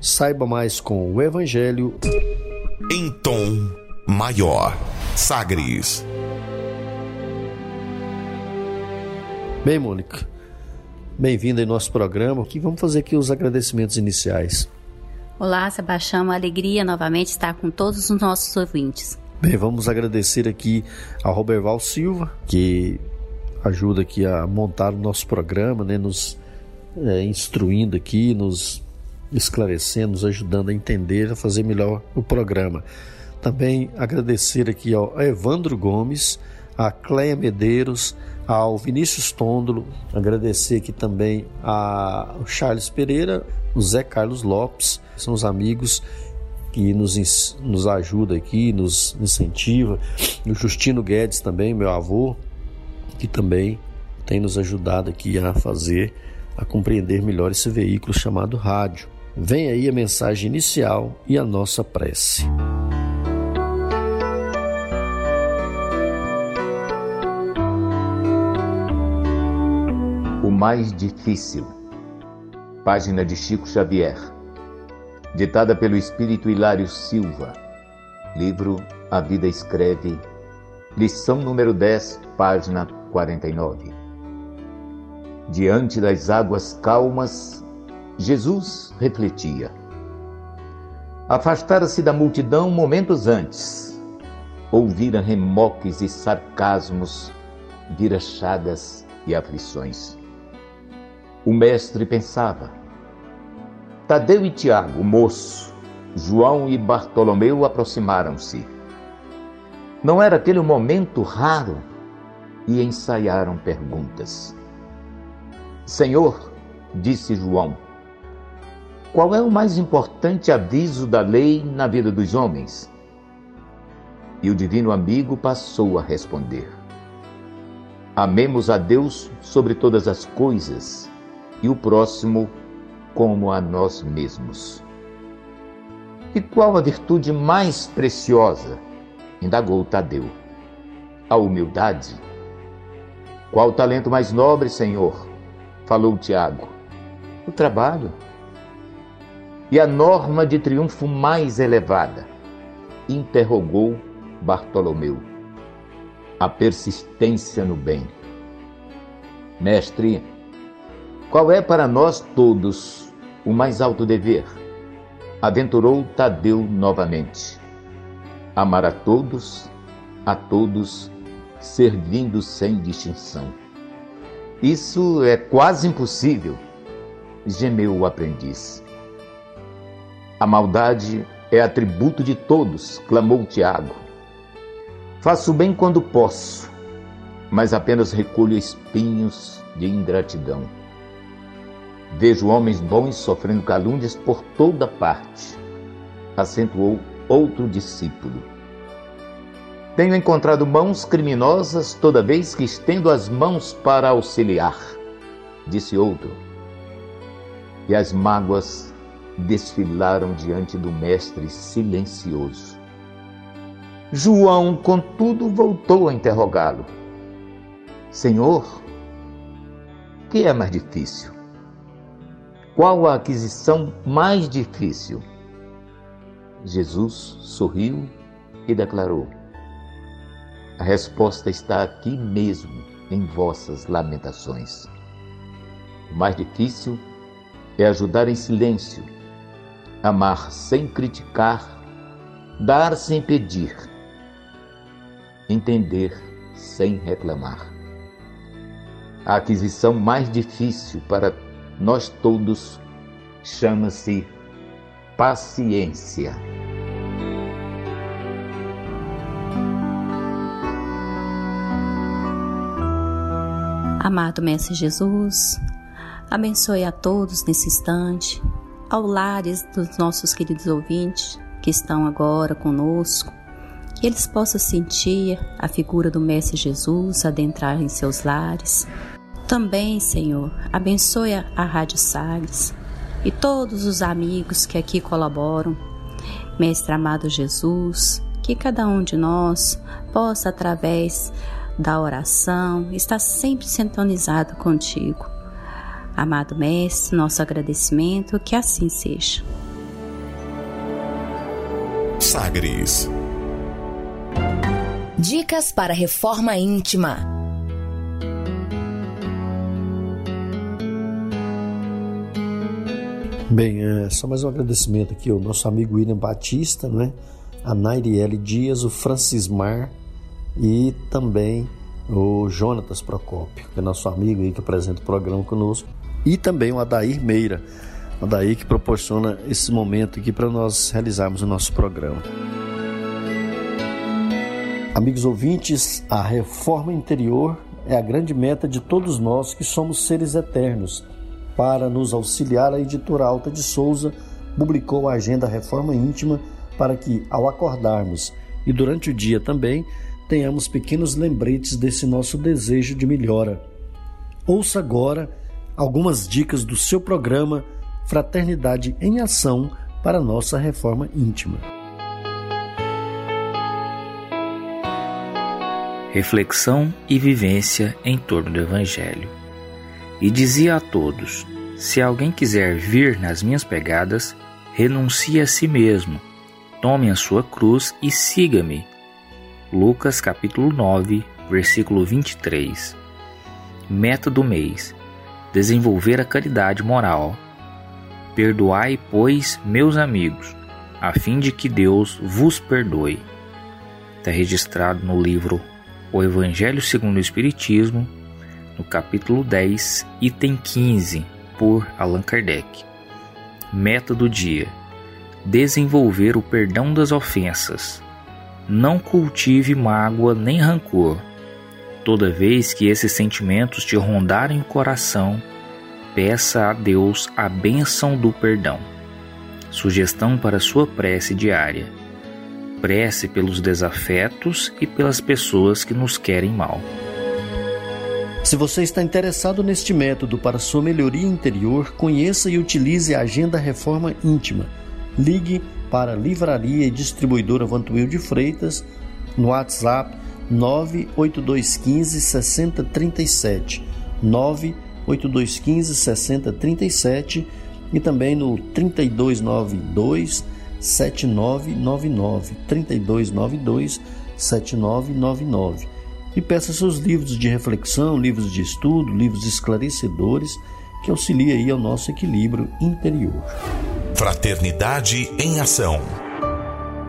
Saiba mais com o Evangelho em tom maior. Sagres. Bem, Mônica, bem-vinda em nosso programa. Aqui vamos fazer aqui os agradecimentos iniciais. Olá, Sebastião, uma alegria novamente estar com todos os nossos ouvintes. Bem, vamos agradecer aqui ao Roberval Silva, que ajuda aqui a montar o nosso programa, né, nos é, instruindo aqui, nos esclarecendo, nos ajudando a entender, a fazer melhor o programa. Também agradecer aqui ao Evandro Gomes, a Cleia Medeiros, ao Vinícius Tôndolo, agradecer aqui também ao Charles Pereira, o Zé Carlos Lopes, são os amigos que nos, nos ajuda aqui, nos incentiva, o Justino Guedes também, meu avô, que também tem nos ajudado aqui a fazer, a compreender melhor esse veículo chamado rádio. Vem aí a mensagem inicial e a nossa prece. O mais difícil. Página de Chico Xavier. Ditada pelo espírito Hilário Silva. Livro A Vida Escreve. Lição número 10, página 49. Diante das águas calmas, Jesus refletia. Afastara-se da multidão momentos antes. Ouvira remoques e sarcasmos, vira chagas e aflições. O mestre pensava. Tadeu e Tiago, moço, João e Bartolomeu aproximaram-se. Não era aquele um momento raro e ensaiaram perguntas. Senhor, disse João, qual é o mais importante aviso da lei na vida dos homens? E o divino amigo passou a responder: Amemos a Deus sobre todas as coisas e o próximo como a nós mesmos. E qual a virtude mais preciosa? indagou Tadeu. A humildade. Qual o talento mais nobre, Senhor? falou Tiago. O trabalho e a norma de triunfo mais elevada? interrogou Bartolomeu. A persistência no bem. Mestre, qual é para nós todos o mais alto dever? Aventurou Tadeu novamente. Amar a todos, a todos, servindo sem distinção. Isso é quase impossível, gemeu o aprendiz. A maldade é atributo de todos, clamou Tiago. Faço bem quando posso, mas apenas recolho espinhos de ingratidão. Vejo homens bons sofrendo calúnias por toda parte, acentuou outro discípulo. Tenho encontrado mãos criminosas toda vez que estendo as mãos para auxiliar, disse outro. E as mágoas desfilaram diante do Mestre silencioso. João, contudo, voltou a interrogá-lo: Senhor, que é mais difícil? Qual a aquisição mais difícil? Jesus sorriu e declarou: A resposta está aqui mesmo em vossas lamentações. O mais difícil é ajudar em silêncio amar sem criticar dar sem pedir, entender sem reclamar. A aquisição mais difícil para nós todos chama-se paciência. Amado Mestre Jesus, abençoe a todos nesse instante, ao lares dos nossos queridos ouvintes que estão agora conosco, que eles possam sentir a figura do Mestre Jesus adentrar em seus lares. Também, Senhor, abençoe a Rádio Sagres e todos os amigos que aqui colaboram. Mestre amado Jesus, que cada um de nós possa, através da oração, está sempre sintonizado contigo. Amado Mestre, nosso agradecimento, que assim seja. Sagres. Dicas para reforma íntima. Bem, é, só mais um agradecimento aqui ao nosso amigo William Batista, né? a Nairiele Dias, o Francismar e também o Jonatas Procópio, que é nosso amigo aí que apresenta o programa conosco, e também o Adair Meira, o Adair que proporciona esse momento aqui para nós realizarmos o nosso programa. Amigos ouvintes, a reforma interior é a grande meta de todos nós que somos seres eternos. Para nos auxiliar, a editora Alta de Souza publicou a agenda Reforma Íntima para que, ao acordarmos e durante o dia também, tenhamos pequenos lembretes desse nosso desejo de melhora. Ouça agora algumas dicas do seu programa Fraternidade em Ação para nossa reforma íntima. Reflexão e vivência em torno do Evangelho. E dizia a todos: Se alguém quiser vir nas minhas pegadas, renuncie a si mesmo, tome a sua cruz e siga-me. Lucas capítulo 9, versículo 23. Meta do mês: desenvolver a caridade moral. Perdoai, pois, meus amigos, a fim de que Deus vos perdoe. Está registrado no livro O Evangelho segundo o Espiritismo, no capítulo 10, item 15, por Allan Kardec. Meta do dia: desenvolver o perdão das ofensas não cultive mágoa nem rancor. Toda vez que esses sentimentos te rondarem o coração, peça a Deus a bênção do perdão. Sugestão para sua prece diária: prece pelos desafetos e pelas pessoas que nos querem mal. Se você está interessado neste método para sua melhoria interior, conheça e utilize a Agenda Reforma Íntima. Ligue para Livraria e Distribuidora Vantuil de Freitas no WhatsApp 98215 6037 98215 6037 e também no 3292 7999 3292 7999 e peça seus livros de reflexão, livros de estudo, livros esclarecedores que auxiliem aí ao nosso equilíbrio interior. Fraternidade em Ação.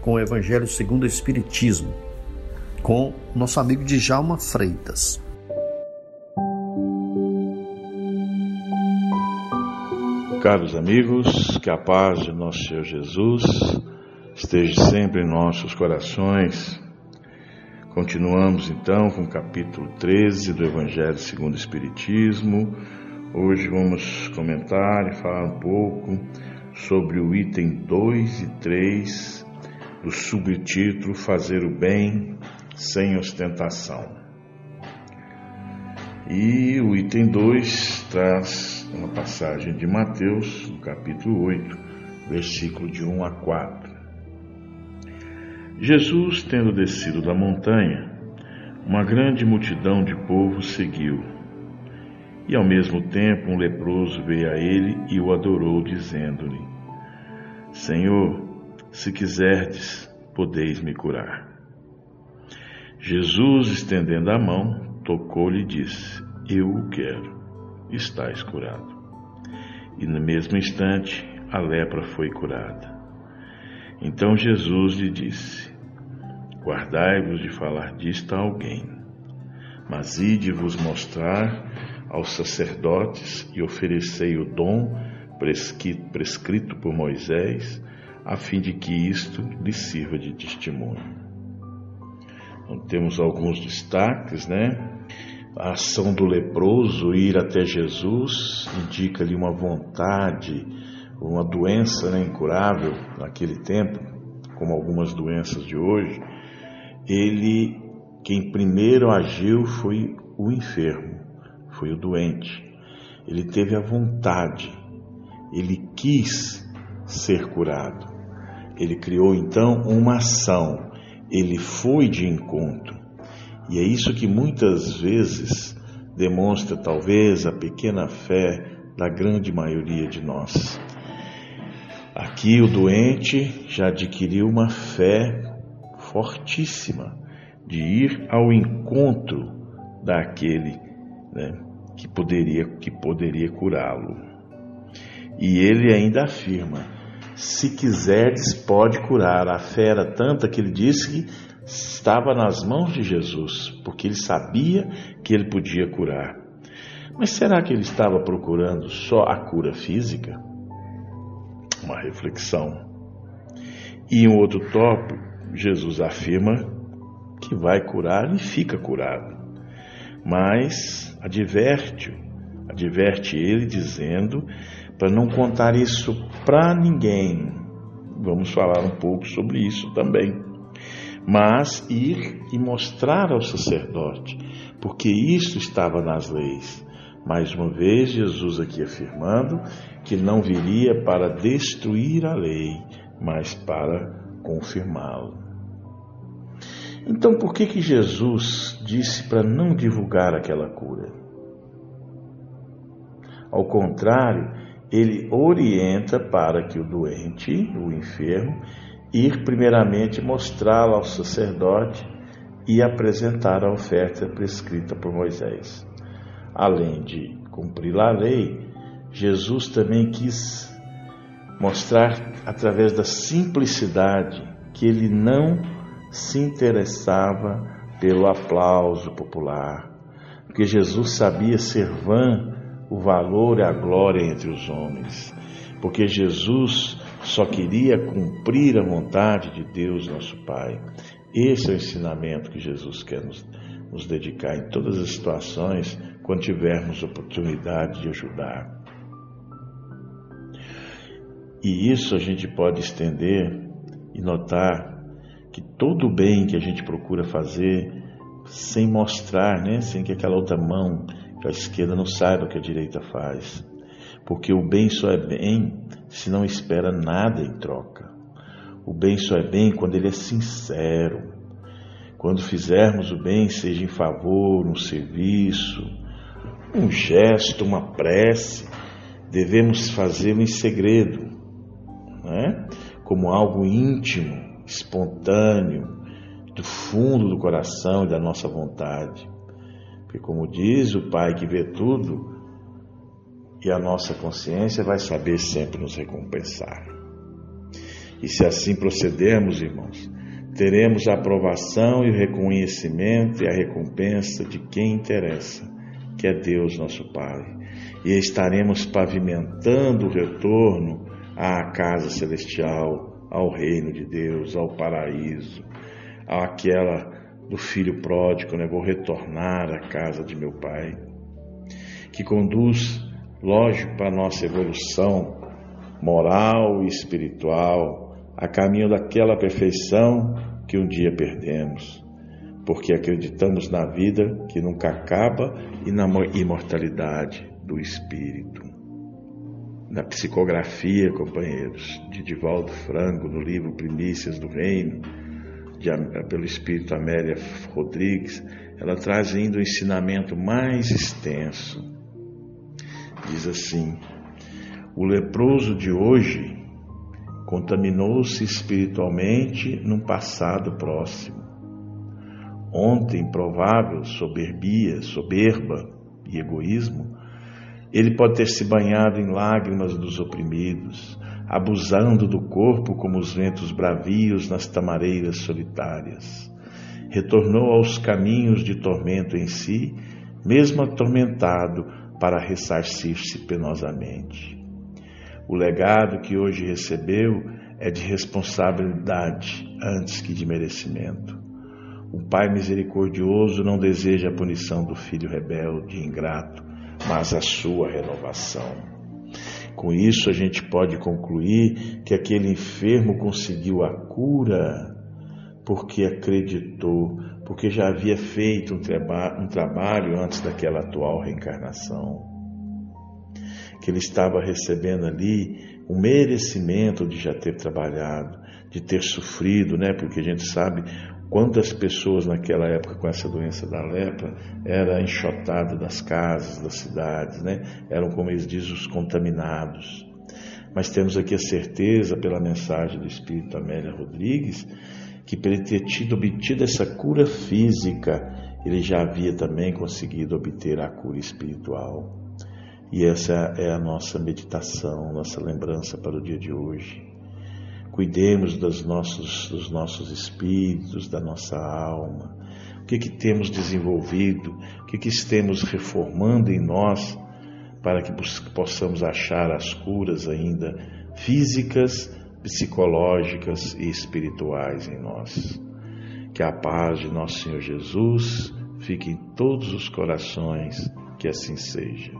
com o Evangelho segundo o Espiritismo, com nosso amigo Djalma Freitas. Caros amigos, que a paz de nosso Senhor Jesus esteja sempre em nossos corações. Continuamos então com o capítulo 13 do Evangelho segundo o Espiritismo Hoje vamos comentar e falar um pouco sobre o item 2 e 3 do subtítulo Fazer o Bem sem Ostentação. E o item 2 traz uma passagem de Mateus, no capítulo 8, versículo de 1 a 4. Jesus, tendo descido da montanha, uma grande multidão de povo seguiu. E ao mesmo tempo um leproso veio a ele e o adorou, dizendo-lhe: Senhor, se quiserdes, podeis me curar. Jesus, estendendo a mão, tocou-lhe e disse: Eu o quero, estás curado. E no mesmo instante a lepra foi curada. Então Jesus lhe disse: Guardai-vos de falar disto a alguém, mas ide vos mostrar aos sacerdotes e oferecei o dom prescrito por Moisés, a fim de que isto lhe sirva de testemunho. Então, temos alguns destaques, né? A ação do leproso ir até Jesus indica-lhe uma vontade, uma doença né, incurável naquele tempo, como algumas doenças de hoje, ele, quem primeiro agiu foi o enfermo, foi o doente. Ele teve a vontade, ele quis ser curado. Ele criou então uma ação, ele foi de encontro. E é isso que muitas vezes demonstra talvez a pequena fé da grande maioria de nós. Aqui o doente já adquiriu uma fé fortíssima de ir ao encontro daquele né, que poderia, que poderia curá-lo. E ele ainda afirma: se quiserdes, pode curar. A fé era tanta que ele disse que estava nas mãos de Jesus, porque ele sabia que ele podia curar. Mas será que ele estava procurando só a cura física? Uma reflexão. E um outro tópico, Jesus afirma que vai curar e fica curado. Mas adverte, adverte ele dizendo para não contar isso para ninguém. Vamos falar um pouco sobre isso também. Mas ir e mostrar ao sacerdote, porque isso estava nas leis. Mais uma vez, Jesus aqui afirmando que não viria para destruir a lei, mas para confirmá-lo. Então, por que que Jesus disse para não divulgar aquela cura? Ao contrário, ele orienta para que o doente, o enfermo, ir primeiramente mostrá-la ao sacerdote e apresentar a oferta prescrita por Moisés. Além de cumprir a lei, Jesus também quis mostrar através da simplicidade que ele não se interessava pelo aplauso popular, porque Jesus sabia ser vã o valor e a glória entre os homens, porque Jesus só queria cumprir a vontade de Deus, nosso Pai. Esse é o ensinamento que Jesus quer nos, nos dedicar em todas as situações, quando tivermos oportunidade de ajudar. E isso a gente pode estender e notar que todo o bem que a gente procura fazer, sem mostrar, né, sem que aquela outra mão, que a esquerda não saiba o que a direita faz. Porque o bem só é bem se não espera nada em troca. O bem só é bem quando ele é sincero. Quando fizermos o bem, seja em favor, um serviço, um gesto, uma prece, devemos fazê-lo em segredo, né? como algo íntimo, espontâneo, do fundo do coração e da nossa vontade. Porque, como diz o Pai que vê tudo, e a nossa consciência vai saber sempre nos recompensar. E se assim procedermos, irmãos, teremos a aprovação e o reconhecimento e a recompensa de quem interessa, que é Deus nosso Pai. E estaremos pavimentando o retorno à casa celestial, ao reino de Deus, ao paraíso, àquela do filho pródigo, né? Vou retornar à casa de meu pai, que conduz, lógico, para a nossa evolução moral e espiritual, a caminho daquela perfeição que um dia perdemos, porque acreditamos na vida que nunca acaba e na imortalidade do espírito na psicografia, companheiros, de Divaldo Franco, no livro Primícias do Reino, de, pelo Espírito Amélia Rodrigues, ela traz ainda um ensinamento mais extenso. Diz assim: o leproso de hoje contaminou-se espiritualmente num passado próximo. Ontem, provável soberbia, soberba e egoísmo, ele pode ter se banhado em lágrimas dos oprimidos, abusando do corpo como os ventos bravios nas tamareiras solitárias. Retornou aos caminhos de tormento em si, mesmo atormentado, para ressarcir-se penosamente. O legado que hoje recebeu é de responsabilidade antes que de merecimento. O Pai misericordioso não deseja a punição do filho rebelde e ingrato, mas a sua renovação. Com isso, a gente pode concluir que aquele enfermo conseguiu a cura porque acreditou, porque já havia feito um, traba um trabalho antes daquela atual reencarnação que ele estava recebendo ali o merecimento de já ter trabalhado, de ter sofrido, né? Porque a gente sabe quantas pessoas naquela época com essa doença da lepra era enxotada das casas, das cidades, né? Eram, como eles dizem, os contaminados. Mas temos aqui a certeza, pela mensagem do Espírito Amélia Rodrigues, que por ele ter tido obtido essa cura física, ele já havia também conseguido obter a cura espiritual. E essa é a nossa meditação, nossa lembrança para o dia de hoje. Cuidemos dos nossos, dos nossos espíritos, da nossa alma. O que, que temos desenvolvido, o que, que estamos reformando em nós para que possamos achar as curas ainda físicas, psicológicas e espirituais em nós. Que a paz de nosso Senhor Jesus fique em todos os corações, que assim seja.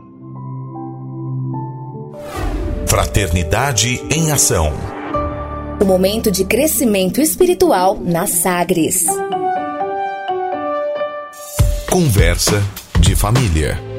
Fraternidade em Ação. O momento de crescimento espiritual na Sagres. Conversa de família.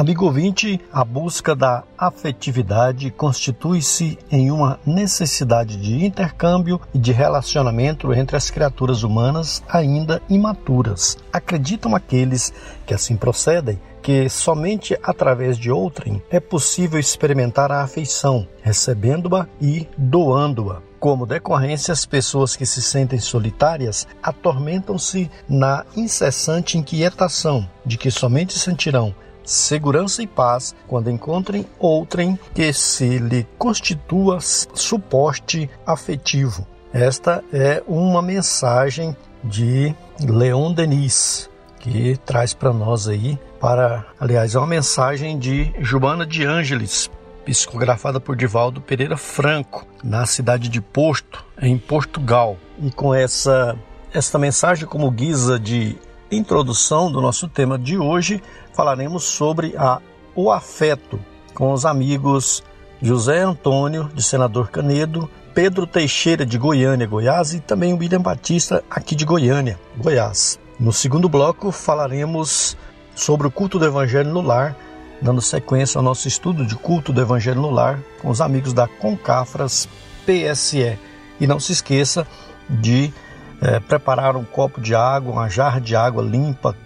Amigo ouvinte, a busca da afetividade constitui-se em uma necessidade de intercâmbio e de relacionamento entre as criaturas humanas ainda imaturas. Acreditam aqueles que assim procedem que somente através de outrem é possível experimentar a afeição, recebendo-a e doando-a. Como decorrência, as pessoas que se sentem solitárias atormentam-se na incessante inquietação de que somente sentirão segurança e paz quando encontrem outrem que se lhe constitua suporte afetivo. Esta é uma mensagem de Leon Denis, que traz para nós aí para, aliás, é uma mensagem de Joana de Ângeles, psicografada por Divaldo Pereira Franco, na cidade de Porto, em Portugal. E com essa esta mensagem como guisa de introdução do nosso tema de hoje, falaremos sobre a, o afeto com os amigos José Antônio, de Senador Canedo, Pedro Teixeira, de Goiânia, Goiás, e também William Batista, aqui de Goiânia, Goiás. No segundo bloco, falaremos sobre o culto do Evangelho no lar, dando sequência ao nosso estudo de culto do Evangelho no lar com os amigos da Concafras PSE. E não se esqueça de é, preparar um copo de água, uma jarra de água limpa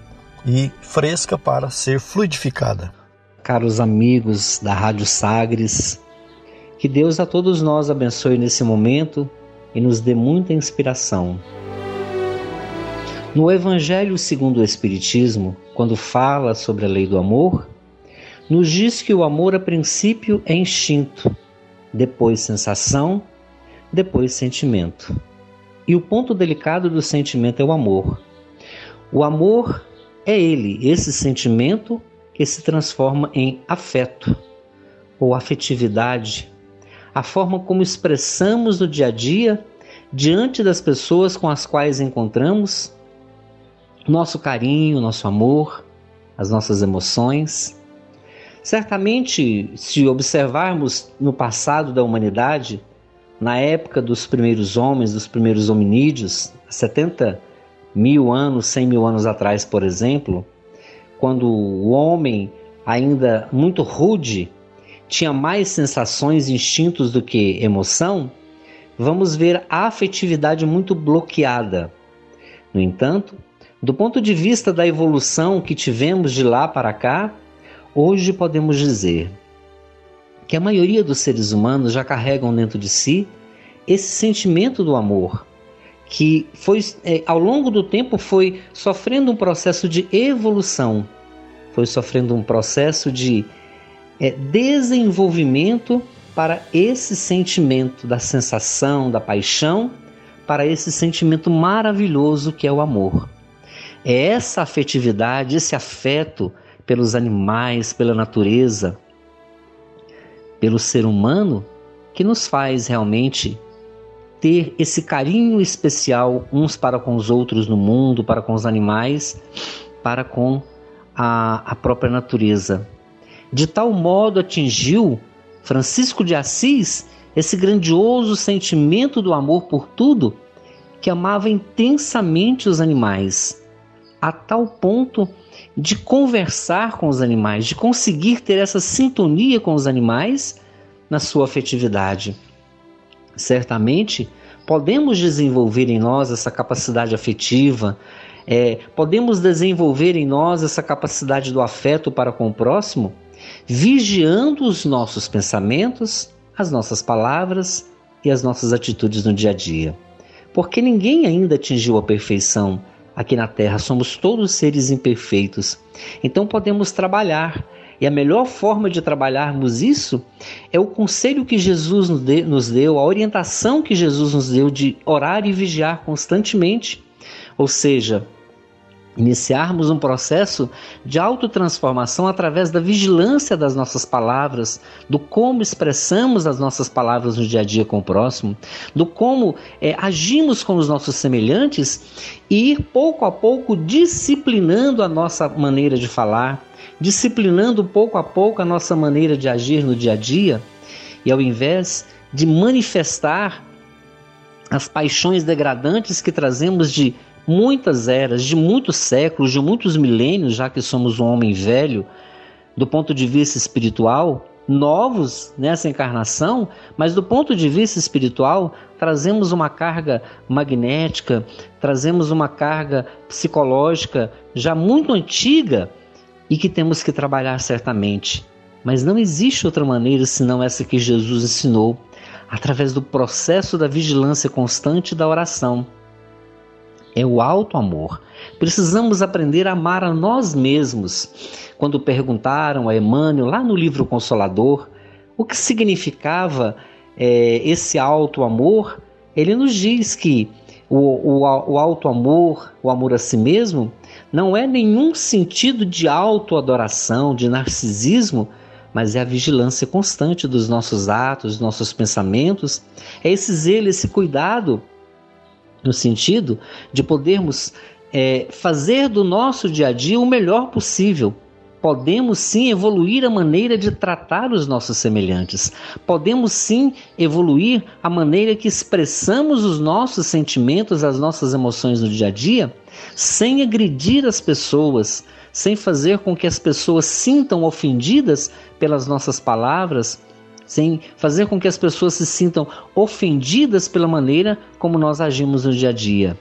e fresca para ser fluidificada. Caros amigos da Rádio Sagres, que Deus a todos nós abençoe nesse momento e nos dê muita inspiração. No Evangelho segundo o Espiritismo, quando fala sobre a lei do amor, nos diz que o amor a princípio é instinto, depois sensação, depois sentimento. E o ponto delicado do sentimento é o amor. O amor é ele, esse sentimento que se transforma em afeto ou afetividade, a forma como expressamos no dia a dia diante das pessoas com as quais encontramos nosso carinho, nosso amor, as nossas emoções. Certamente, se observarmos no passado da humanidade, na época dos primeiros homens, dos primeiros hominídeos, 70 mil anos, 100 mil anos atrás, por exemplo, quando o homem, ainda muito rude, tinha mais sensações instintos do que emoção, vamos ver a afetividade muito bloqueada. No entanto, do ponto de vista da evolução que tivemos de lá para cá, hoje podemos dizer que a maioria dos seres humanos já carregam dentro de si esse sentimento do amor, que foi é, ao longo do tempo foi sofrendo um processo de evolução, foi sofrendo um processo de é, desenvolvimento para esse sentimento da sensação, da paixão, para esse sentimento maravilhoso que é o amor. É essa afetividade, esse afeto pelos animais, pela natureza, pelo ser humano, que nos faz realmente ter esse carinho especial uns para com os outros no mundo, para com os animais, para com a, a própria natureza. De tal modo atingiu Francisco de Assis esse grandioso sentimento do amor por tudo que amava intensamente os animais, a tal ponto de conversar com os animais, de conseguir ter essa sintonia com os animais na sua afetividade. Certamente, podemos desenvolver em nós essa capacidade afetiva, é, podemos desenvolver em nós essa capacidade do afeto para com o próximo, vigiando os nossos pensamentos, as nossas palavras e as nossas atitudes no dia a dia. Porque ninguém ainda atingiu a perfeição aqui na Terra, somos todos seres imperfeitos. Então podemos trabalhar e a melhor forma de trabalharmos isso é o conselho que Jesus nos deu, a orientação que Jesus nos deu de orar e vigiar constantemente. Ou seja, iniciarmos um processo de autotransformação através da vigilância das nossas palavras, do como expressamos as nossas palavras no dia a dia com o próximo, do como é, agimos com os nossos semelhantes e ir pouco a pouco disciplinando a nossa maneira de falar, disciplinando pouco a pouco a nossa maneira de agir no dia a dia, e ao invés de manifestar as paixões degradantes que trazemos de muitas eras, de muitos séculos, de muitos milênios, já que somos um homem velho, do ponto de vista espiritual, novos nessa encarnação, mas do ponto de vista espiritual, trazemos uma carga magnética, trazemos uma carga psicológica já muito antiga e que temos que trabalhar certamente. Mas não existe outra maneira senão essa que Jesus ensinou, através do processo da vigilância constante da oração. É o alto amor. Precisamos aprender a amar a nós mesmos. Quando perguntaram a Emmanuel, lá no livro Consolador, o que significava é, esse alto amor, ele nos diz que o, o, o alto amor, o amor a si mesmo, não é nenhum sentido de autoadoração, de narcisismo, mas é a vigilância constante dos nossos atos, dos nossos pensamentos, é esse zelo, esse cuidado, no sentido de podermos é, fazer do nosso dia a dia o melhor possível. Podemos sim evoluir a maneira de tratar os nossos semelhantes. Podemos sim evoluir a maneira que expressamos os nossos sentimentos, as nossas emoções no dia a dia sem agredir as pessoas, sem fazer com que as pessoas sintam ofendidas pelas nossas palavras, sem fazer com que as pessoas se sintam ofendidas pela maneira como nós agimos no dia a dia.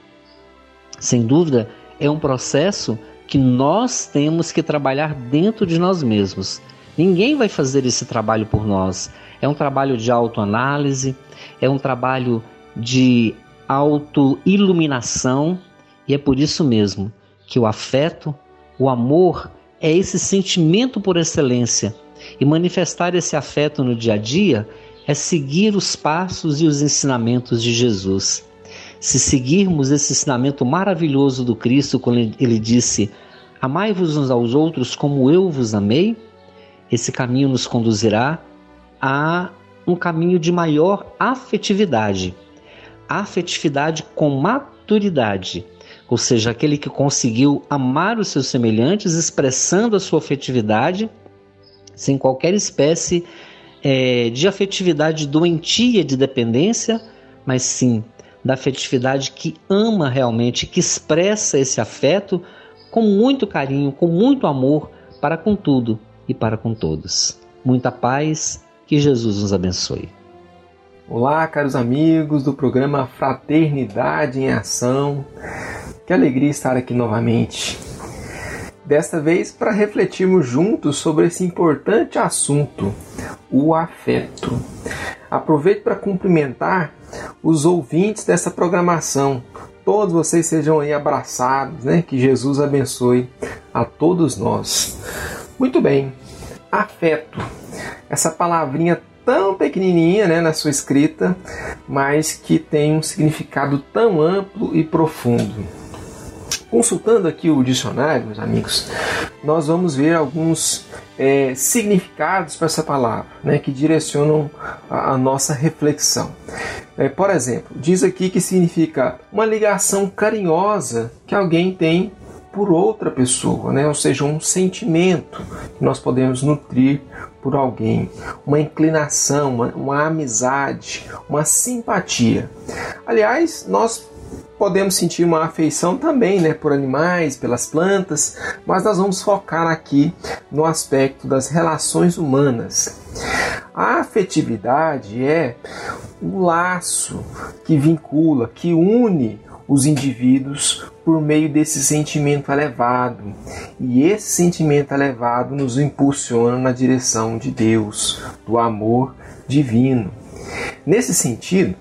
Sem dúvida, é um processo que nós temos que trabalhar dentro de nós mesmos. Ninguém vai fazer esse trabalho por nós. É um trabalho de autoanálise, é um trabalho de autoiluminação, e é por isso mesmo que o afeto, o amor, é esse sentimento por excelência. E manifestar esse afeto no dia a dia é seguir os passos e os ensinamentos de Jesus. Se seguirmos esse ensinamento maravilhoso do Cristo, quando ele disse: Amai-vos uns aos outros como eu vos amei, esse caminho nos conduzirá a um caminho de maior afetividade. Afetividade com maturidade ou seja, aquele que conseguiu amar os seus semelhantes, expressando a sua afetividade, sem qualquer espécie é, de afetividade doentia de dependência, mas sim da afetividade que ama realmente, que expressa esse afeto com muito carinho, com muito amor para com tudo e para com todos. Muita paz, que Jesus nos abençoe. Olá, caros amigos do programa Fraternidade em Ação. Que alegria estar aqui novamente. Desta vez para refletirmos juntos sobre esse importante assunto, o afeto. Aproveito para cumprimentar os ouvintes dessa programação. Todos vocês sejam aí abraçados, né? Que Jesus abençoe a todos nós. Muito bem, afeto. Essa palavrinha tão pequenininha né, na sua escrita, mas que tem um significado tão amplo e profundo. Consultando aqui o dicionário, meus amigos, nós vamos ver alguns é, significados para essa palavra, né, que direcionam a, a nossa reflexão. É, por exemplo, diz aqui que significa uma ligação carinhosa que alguém tem por outra pessoa, né? ou seja, um sentimento que nós podemos nutrir por alguém, uma inclinação, uma, uma amizade, uma simpatia. Aliás, nós podemos sentir uma afeição também né, por animais, pelas plantas, mas nós vamos focar aqui no aspecto das relações humanas. A afetividade é o laço que vincula, que une os indivíduos por meio desse sentimento elevado. E esse sentimento elevado nos impulsiona na direção de Deus, do amor divino. Nesse sentido,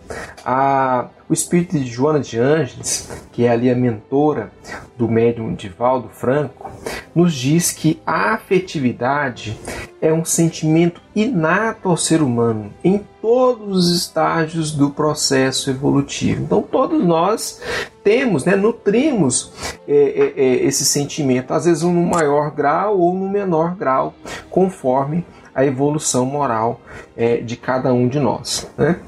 a, o espírito de Joana de Ângeles, que é ali a mentora do médium Divaldo Franco, nos diz que a afetividade é um sentimento inato ao ser humano em todos os estágios do processo evolutivo. Então, todos nós temos, né, nutrimos é, é, é esse sentimento, às vezes no maior grau ou no menor grau, conforme a evolução moral é, de cada um de nós. Né?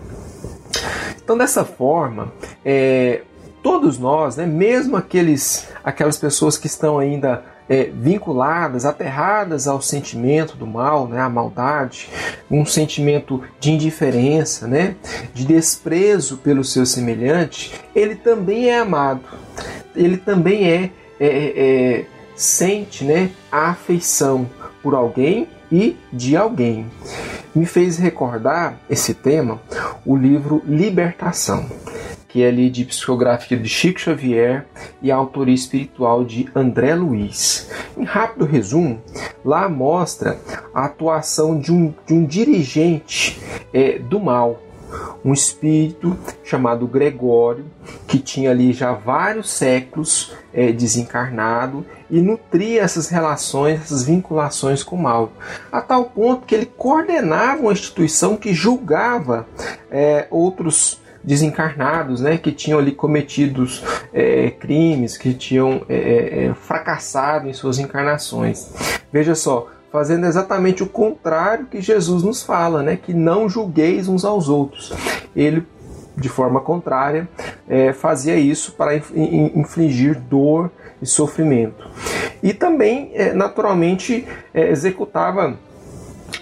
Então, dessa forma, é, todos nós, né, mesmo aqueles, aquelas pessoas que estão ainda é, vinculadas, aterradas ao sentimento do mal, né, à maldade, um sentimento de indiferença, né, de desprezo pelo seu semelhante, ele também é amado, ele também é, é, é sente né, a afeição por alguém e de alguém. Me fez recordar esse tema o livro Libertação, que é ali de psicografia de Chico Xavier e autoria espiritual de André Luiz. Em rápido resumo, lá mostra a atuação de um, de um dirigente é, do mal, um espírito chamado Gregório, que tinha ali já vários séculos é, desencarnado e nutria essas relações, essas vinculações com o mal, a tal ponto que ele coordenava uma instituição que julgava é, outros desencarnados, né, que tinham ali cometidos é, crimes, que tinham é, é, fracassado em suas encarnações. Veja só, fazendo exatamente o contrário que Jesus nos fala, né, que não julgueis uns aos outros. Ele de forma contrária, é, fazia isso para infligir dor e sofrimento. E também, é, naturalmente, é, executava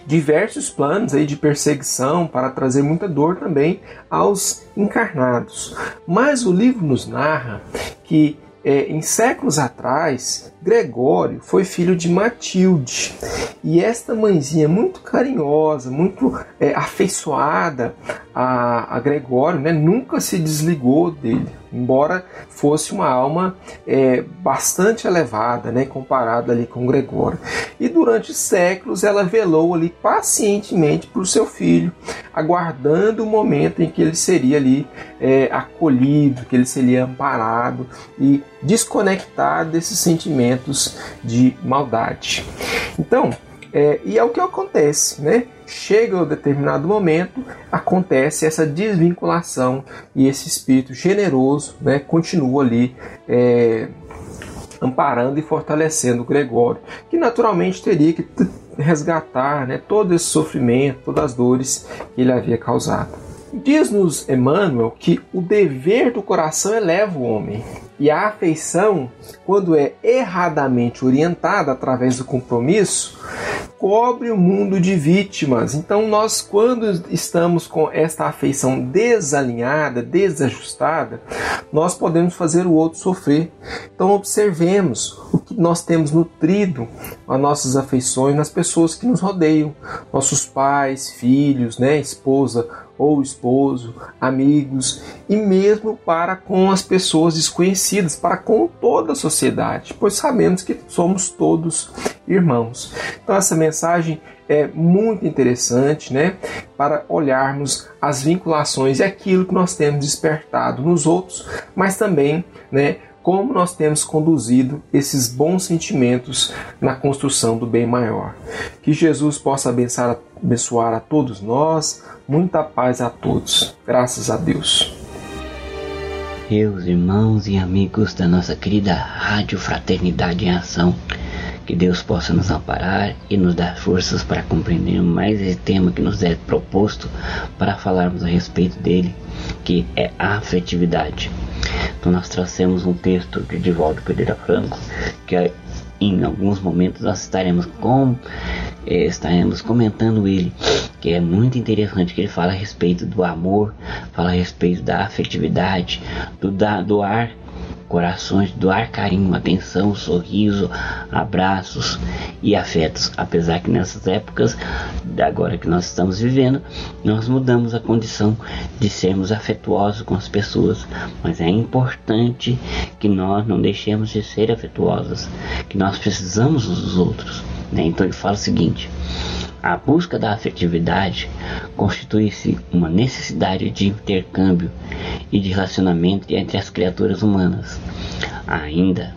diversos planos aí de perseguição para trazer muita dor também aos encarnados. Mas o livro nos narra que é, em séculos atrás, Gregório foi filho de Matilde. E esta mãezinha muito carinhosa, muito é, afeiçoada a, a Gregório, né, nunca se desligou dele embora fosse uma alma é, bastante elevada, né, comparada ali com Gregório. E durante séculos ela velou ali pacientemente o seu filho, aguardando o momento em que ele seria ali é, acolhido, que ele seria amparado e desconectado desses sentimentos de maldade. Então, é, e é o que acontece, né? chega um determinado momento, acontece essa desvinculação e esse espírito generoso né, continua ali é, amparando e fortalecendo Gregório, que naturalmente teria que resgatar né, todo esse sofrimento, todas as dores que ele havia causado. Diz-nos Emmanuel que o dever do coração eleva o homem e a afeição, quando é erradamente orientada através do compromisso, cobre o mundo de vítimas. Então, nós, quando estamos com esta afeição desalinhada, desajustada, nós podemos fazer o outro sofrer. Então, observemos o que nós temos nutrido as nossas afeições nas pessoas que nos rodeiam, nossos pais, filhos, né, esposa ou esposo, amigos e mesmo para com as pessoas desconhecidas, para com toda a sociedade, pois sabemos que somos todos irmãos. Então essa mensagem é muito interessante, né, para olharmos as vinculações e aquilo que nós temos despertado nos outros, mas também, né, como nós temos conduzido esses bons sentimentos na construção do bem maior. Que Jesus possa abençoar, abençoar a todos nós, muita paz a todos. Graças a Deus. Meus irmãos e amigos da nossa querida Rádio Fraternidade em Ação, que Deus possa nos amparar e nos dar forças para compreender mais esse tema que nos é proposto para falarmos a respeito dele, que é a afetividade. Então nós trouxemos um texto de Divaldo Pereira Franco, que em alguns momentos nós estaremos com eh, estaremos comentando ele, que é muito interessante que ele fala a respeito do amor, fala a respeito da afetividade, do, da, do ar corações, doar carinho, atenção, sorriso, abraços e afetos. Apesar que nessas épocas, agora que nós estamos vivendo, nós mudamos a condição de sermos afetuosos com as pessoas, mas é importante que nós não deixemos de ser afetuosos, que nós precisamos uns dos outros. Né? Então ele fala o seguinte. A busca da afetividade constitui-se uma necessidade de intercâmbio e de relacionamento entre as criaturas humanas. Ainda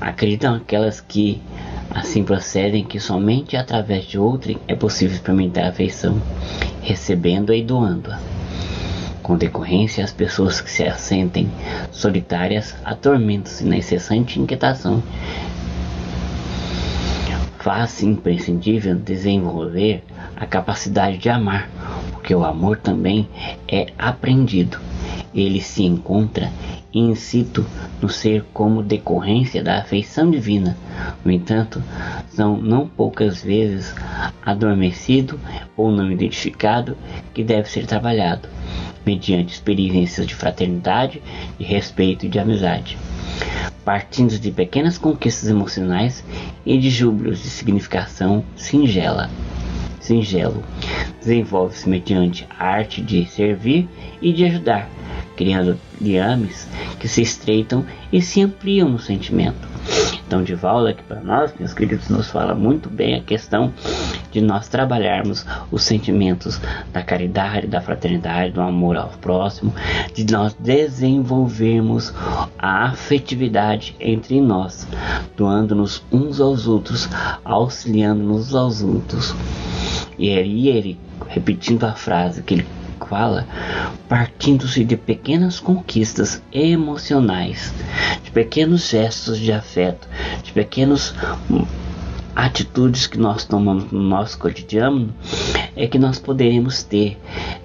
acreditam aquelas que assim procedem que somente através de outrem é possível experimentar a afeição, recebendo-a e doando-a. Com decorrência, as pessoas que se assentem solitárias atormentam-se na incessante inquietação faz imprescindível desenvolver a capacidade de amar, porque o amor também é aprendido. Ele se encontra in situ no ser como decorrência da afeição divina. No entanto, são não poucas vezes adormecido ou não identificado que deve ser trabalhado, mediante experiências de fraternidade, de respeito e de amizade partindo de pequenas conquistas emocionais e de júbilos de significação singela. Singelo desenvolve-se mediante a arte de servir e de ajudar, criando liames que se estreitam e se ampliam no sentimento. Então, de volta aqui para nós, meus queridos, nos fala muito bem a questão de nós trabalharmos os sentimentos da caridade, da fraternidade, do amor ao próximo, de nós desenvolvermos a afetividade entre nós, doando-nos uns aos outros, auxiliando-nos aos outros. E aí ele, repetindo a frase que ele fala, partindo-se de pequenas conquistas emocionais, de pequenos gestos de afeto, de pequenos atitudes que nós tomamos no nosso cotidiano é que nós poderemos ter,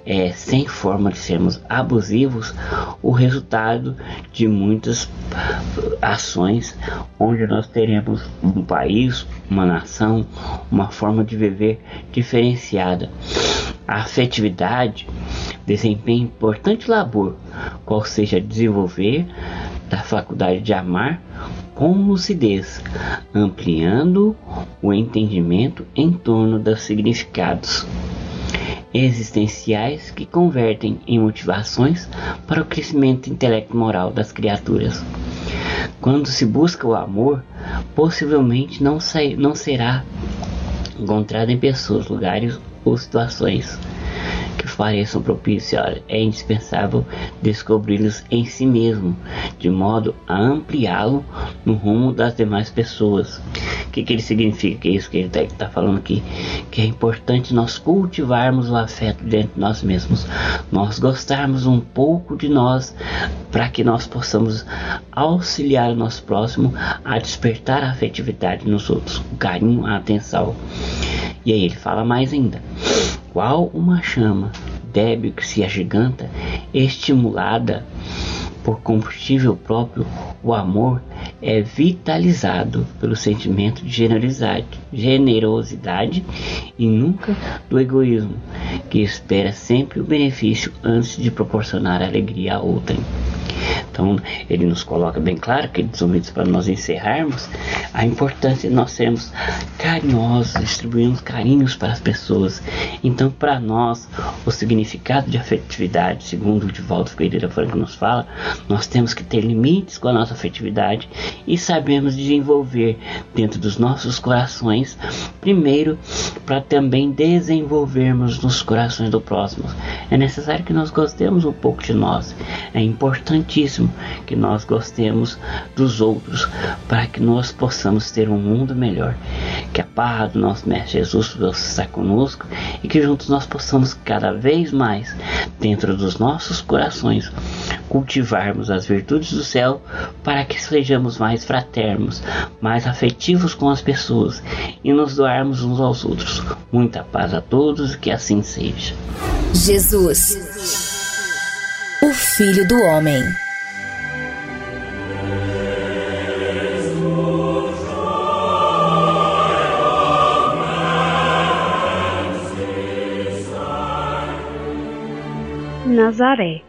é, sem forma de sermos abusivos, o resultado de muitas ações onde nós teremos um país, uma nação, uma forma de viver diferenciada. A afetividade desempenha importante labor, qual seja desenvolver da faculdade de amar com lucidez, ampliando o entendimento em torno dos significados existenciais que convertem em motivações para o crescimento intelecto-moral das criaturas. Quando se busca o amor, possivelmente não, não será encontrado em pessoas, lugares ou situações pareçam propícios, é indispensável descobri-los em si mesmo, de modo a ampliá-lo no rumo das demais pessoas. O que, que ele significa? Que é isso que ele está tá falando aqui? Que é importante nós cultivarmos o afeto dentro de nós mesmos, nós gostarmos um pouco de nós, para que nós possamos auxiliar o nosso próximo a despertar a afetividade nos outros, o carinho, a atenção. E aí ele fala mais ainda qual uma chama débil que se agiganta, estimulada por combustível próprio, o amor é vitalizado pelo sentimento de generosidade, generosidade e nunca do egoísmo, que espera sempre o benefício antes de proporcionar alegria a outrem. Então, ele nos coloca bem claro, queridos ouvintes, para nós encerrarmos, a importância de nós sermos carinhosos, distribuirmos carinhos para as pessoas. Então, para nós, o significado de afetividade, segundo o Divaldo Pereira Franco nos fala, nós temos que ter limites com a nossa afetividade e sabemos desenvolver dentro dos nossos corações, primeiro, para também desenvolvermos nos corações do próximo. É necessário que nós gostemos um pouco de nós. É importantíssimo que nós gostemos dos outros para que nós possamos ter um mundo melhor. Que a paz do nosso Mestre Jesus possa conosco e que juntos nós possamos cada vez mais, dentro dos nossos corações, cultivarmos as virtudes do céu para que sejamos mais fraternos, mais afetivos com as pessoas e nos doarmos uns aos outros. Muita paz a todos e que assim seja. Jesus, o Filho do Homem. Nazaré.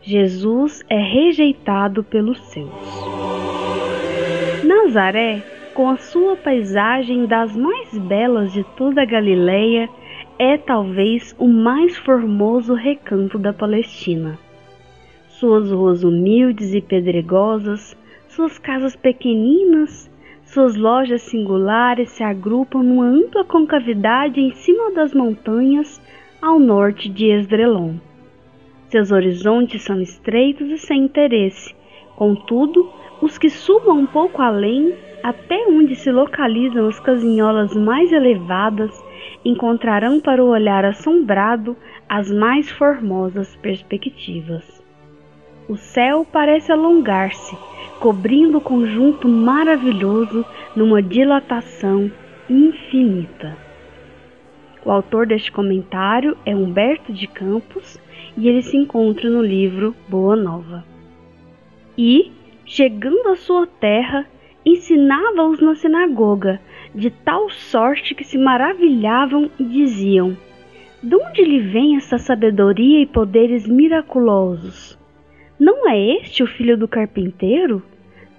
Jesus é rejeitado pelos seus. Nazaré, com a sua paisagem das mais belas de toda a Galileia, é talvez o mais formoso recanto da Palestina. Suas ruas humildes e pedregosas, suas casas pequeninas, suas lojas singulares se agrupam numa ampla concavidade em cima das montanhas ao norte de Esdrelon. Seus horizontes são estreitos e sem interesse. Contudo, os que subam um pouco além, até onde se localizam as casinholas mais elevadas, encontrarão para o olhar assombrado as mais formosas perspectivas. O céu parece alongar-se, cobrindo o conjunto maravilhoso numa dilatação infinita. O autor deste comentário é Humberto de Campos e ele se encontra no livro Boa Nova. E, chegando à sua terra, ensinava-os na sinagoga, de tal sorte que se maravilhavam e diziam: De onde lhe vem essa sabedoria e poderes miraculosos? Não é este o filho do carpinteiro?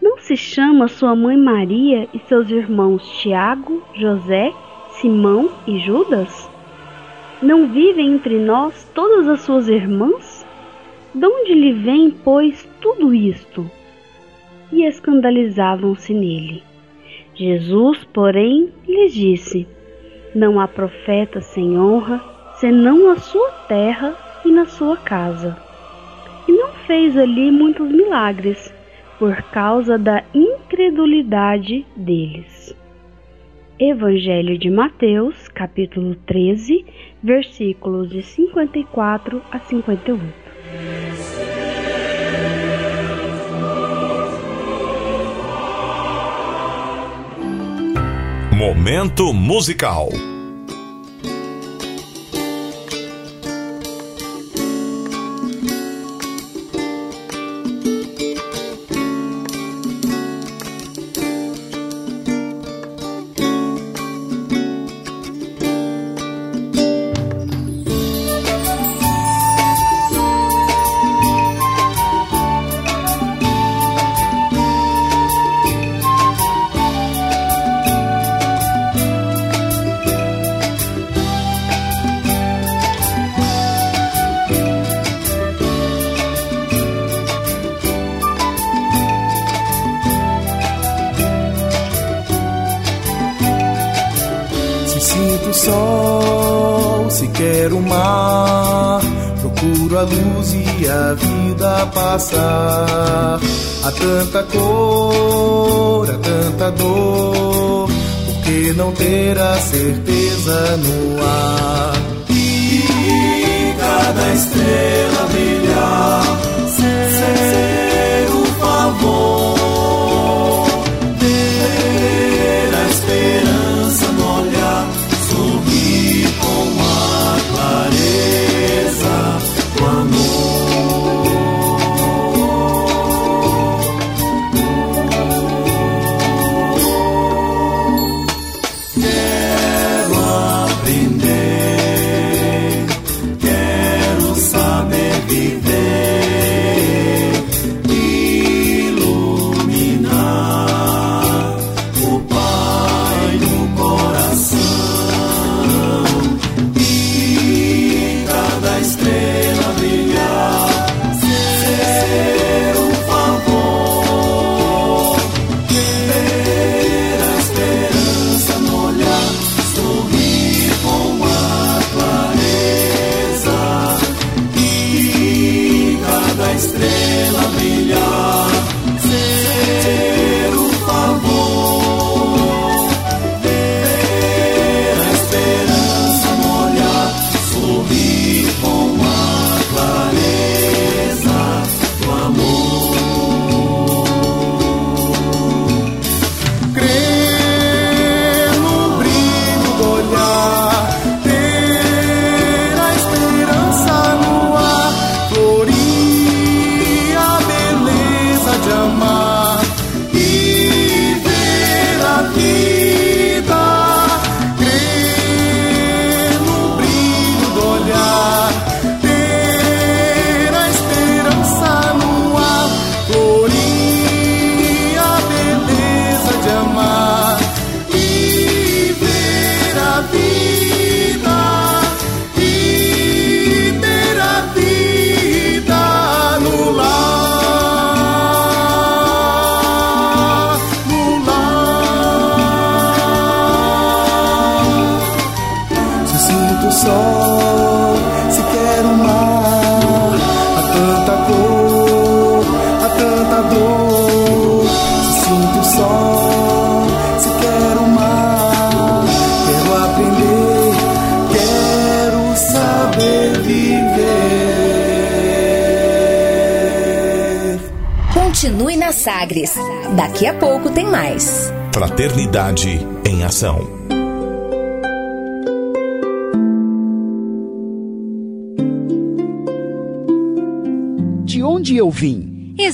Não se chama sua mãe Maria e seus irmãos Tiago, José, Simão e Judas? Não vivem entre nós todas as suas irmãs? De onde lhe vem, pois, tudo isto? E escandalizavam-se nele. Jesus, porém, lhes disse: Não há profeta sem honra, senão na sua terra e na sua casa. E não fez ali muitos milagres, por causa da incredulidade deles. Evangelho de Mateus, capítulo 13, versículos de 54 a 58. Momento musical. Passar. Há tanta cor, há tanta dor, por que não ter a certeza no ar? E cada estrela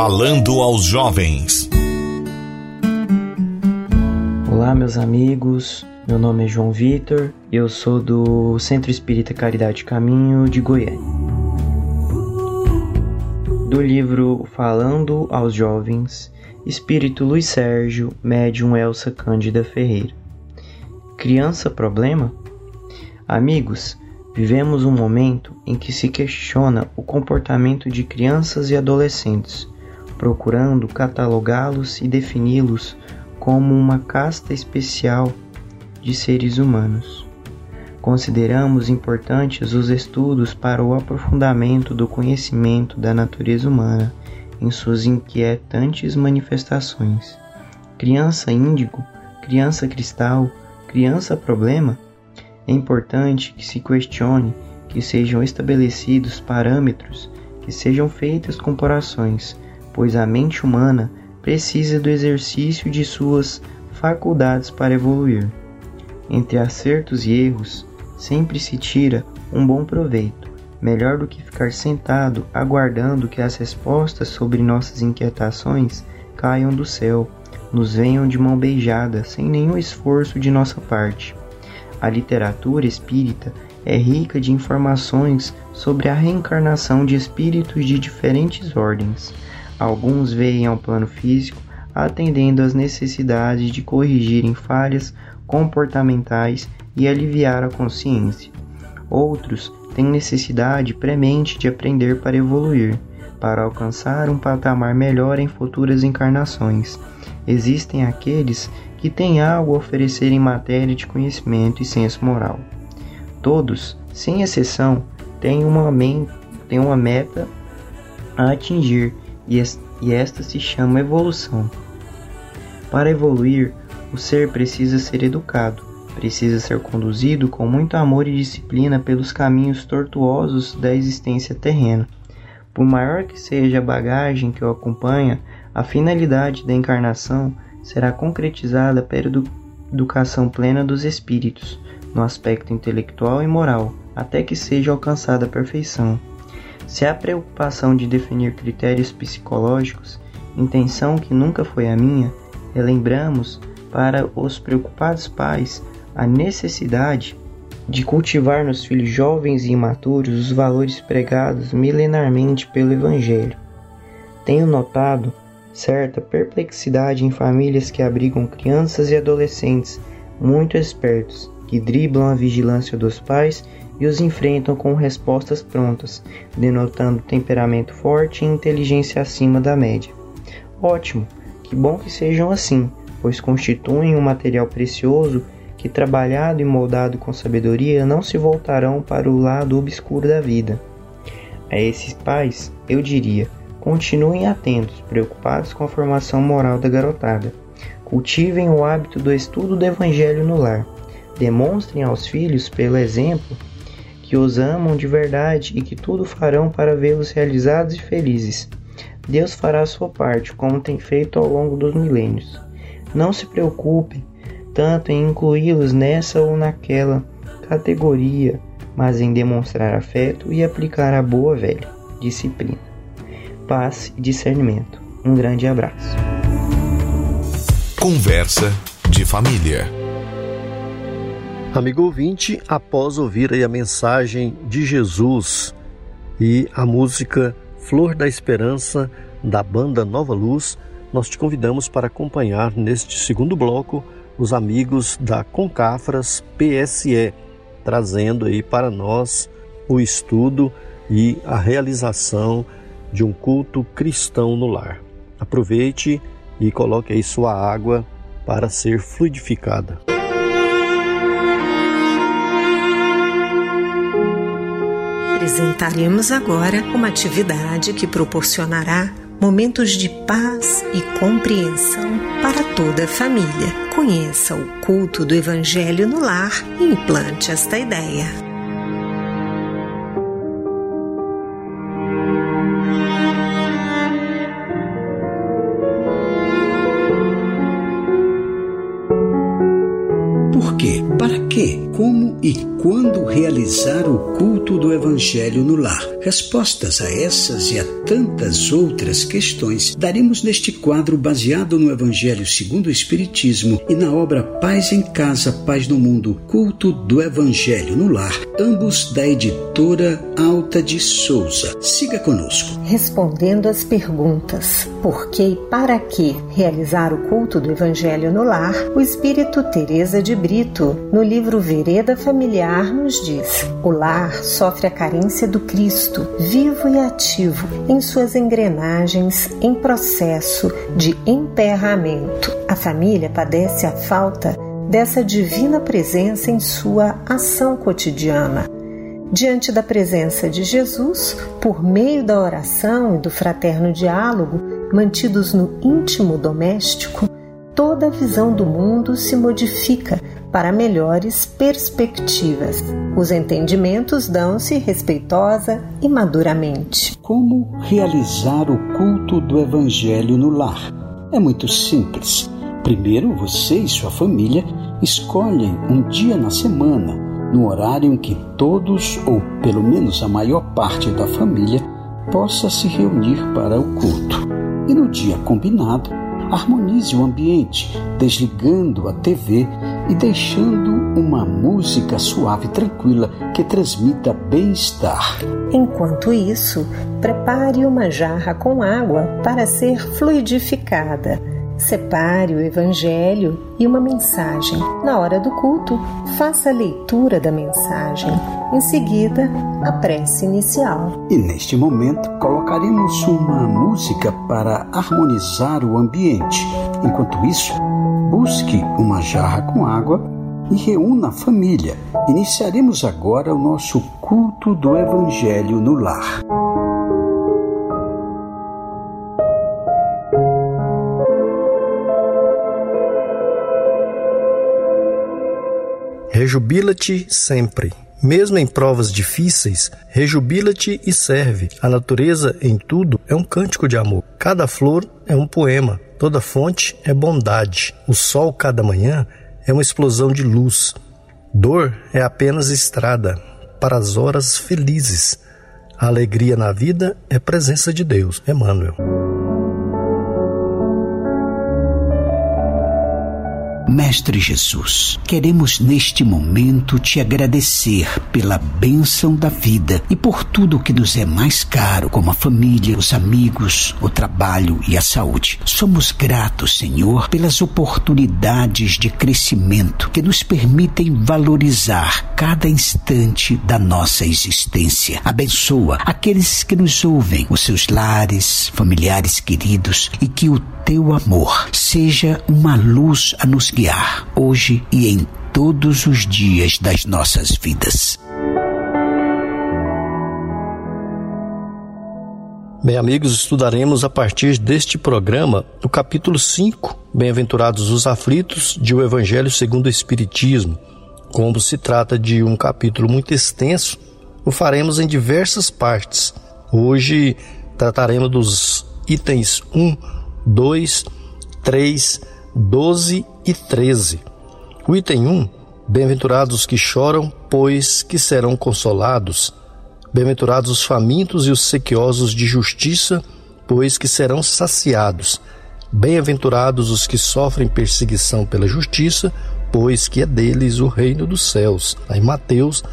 Falando aos jovens. Olá, meus amigos. Meu nome é João Vitor. Eu sou do Centro Espírita Caridade Caminho de Goiânia. Do livro Falando aos Jovens, Espírito Luiz Sérgio, médium Elsa Cândida Ferreira. Criança problema? Amigos, vivemos um momento em que se questiona o comportamento de crianças e adolescentes procurando catalogá-los e defini-los como uma casta especial de seres humanos. Consideramos importantes os estudos para o aprofundamento do conhecimento da natureza humana em suas inquietantes manifestações. Criança índigo, criança cristal, criança problema? É importante que se questione que sejam estabelecidos parâmetros, que sejam feitas comparações pois a mente humana precisa do exercício de suas faculdades para evoluir. Entre acertos e erros, sempre se tira um bom proveito, melhor do que ficar sentado aguardando que as respostas sobre nossas inquietações caiam do céu, nos venham de mão beijada, sem nenhum esforço de nossa parte. A literatura espírita é rica de informações sobre a reencarnação de espíritos de diferentes ordens Alguns veem ao plano físico, atendendo às necessidades de corrigirem falhas comportamentais e aliviar a consciência. Outros têm necessidade premente de aprender para evoluir, para alcançar um patamar melhor em futuras encarnações. Existem aqueles que têm algo a oferecer em matéria de conhecimento e senso moral. Todos, sem exceção, têm uma, têm uma meta a atingir e esta se chama evolução. Para evoluir, o ser precisa ser educado, precisa ser conduzido com muito amor e disciplina pelos caminhos tortuosos da existência terrena. Por maior que seja a bagagem que o acompanha, a finalidade da encarnação será concretizada pela educação plena dos espíritos, no aspecto intelectual e moral, até que seja alcançada a perfeição. Se há preocupação de definir critérios psicológicos, intenção que nunca foi a minha, relembramos para os preocupados pais a necessidade de cultivar nos filhos jovens e imaturos os valores pregados milenarmente pelo Evangelho. Tenho notado certa perplexidade em famílias que abrigam crianças e adolescentes muito espertos, que driblam a vigilância dos pais e os enfrentam com respostas prontas, denotando temperamento forte e inteligência acima da média. Ótimo, que bom que sejam assim, pois constituem um material precioso que, trabalhado e moldado com sabedoria, não se voltarão para o lado obscuro da vida. A esses pais, eu diria, continuem atentos, preocupados com a formação moral da garotada. Cultivem o hábito do estudo do Evangelho no lar. Demonstrem aos filhos, pelo exemplo, que os amam de verdade e que tudo farão para vê-los realizados e felizes. Deus fará a sua parte, como tem feito ao longo dos milênios. Não se preocupe tanto em incluí-los nessa ou naquela categoria, mas em demonstrar afeto e aplicar a boa velha disciplina. Paz e discernimento. Um grande abraço. Conversa de família. Amigo ouvinte, após ouvir a mensagem de Jesus e a música Flor da Esperança da banda Nova Luz, nós te convidamos para acompanhar neste segundo bloco os amigos da Concafras PSE, trazendo aí para nós o estudo e a realização de um culto cristão no lar. Aproveite e coloque aí sua água para ser fluidificada. Apresentaremos agora uma atividade que proporcionará momentos de paz e compreensão para toda a família. Conheça o culto do Evangelho no lar e implante esta ideia. e quando realizar o culto do Evangelho no lar? Respostas a essas e a tantas outras questões daremos neste quadro baseado no Evangelho segundo o Espiritismo e na obra Paz em Casa, Paz no Mundo, Culto do Evangelho no Lar, ambos da editora Alta de Souza. Siga conosco. Respondendo às perguntas por que e para que realizar o culto do Evangelho no lar, o Espírito Teresa de Brito, no livro Vereda familiar nos diz: o lar sofre a carência do Cristo, vivo e ativo, em suas engrenagens em processo de emperramento. A família padece a falta dessa divina presença em sua ação cotidiana. Diante da presença de Jesus, por meio da oração e do fraterno diálogo, mantidos no íntimo doméstico, toda a visão do mundo se modifica para melhores perspectivas. Os entendimentos dão-se respeitosa e maduramente. Como realizar o culto do Evangelho no lar? É muito simples. Primeiro, você e sua família escolhem um dia na semana, no horário em que todos, ou pelo menos a maior parte da família, possa se reunir para o culto. E no dia combinado, harmonize o ambiente, desligando a TV e deixando uma música suave e tranquila que transmita bem-estar. Enquanto isso, prepare uma jarra com água para ser fluidificada. Separe o Evangelho e uma mensagem. Na hora do culto, faça a leitura da mensagem. Em seguida, a prece inicial. E neste momento, colocaremos uma música para harmonizar o ambiente. Enquanto isso, busque uma jarra com água e reúna a família. Iniciaremos agora o nosso culto do Evangelho no lar. Rejubila-te sempre. Mesmo em provas difíceis, rejubila-te e serve. A natureza, em tudo, é um cântico de amor. Cada flor é um poema. Toda fonte é bondade. O sol, cada manhã, é uma explosão de luz. Dor é apenas estrada para as horas felizes. A alegria na vida é presença de Deus. Emmanuel. Mestre Jesus, queremos neste momento te agradecer pela bênção da vida e por tudo que nos é mais caro, como a família, os amigos, o trabalho e a saúde. Somos gratos, Senhor, pelas oportunidades de crescimento que nos permitem valorizar cada instante da nossa existência. Abençoa aqueles que nos ouvem, os seus lares, familiares queridos e que o teu amor seja uma luz a nos guiar hoje e em todos os dias das nossas vidas. Bem, amigos, estudaremos a partir deste programa o capítulo 5, Bem-aventurados os aflitos, de O Evangelho segundo o Espiritismo. Como se trata de um capítulo muito extenso, o faremos em diversas partes. Hoje trataremos dos itens 1 2, 3, 12 e 13. O item 1: Bem-aventurados que choram, pois que serão consolados. Bem-aventurados os famintos e os sequiosos de justiça, pois que serão saciados. Bem-aventurados os que sofrem perseguição pela justiça, pois que é deles o reino dos céus. Em Mateus,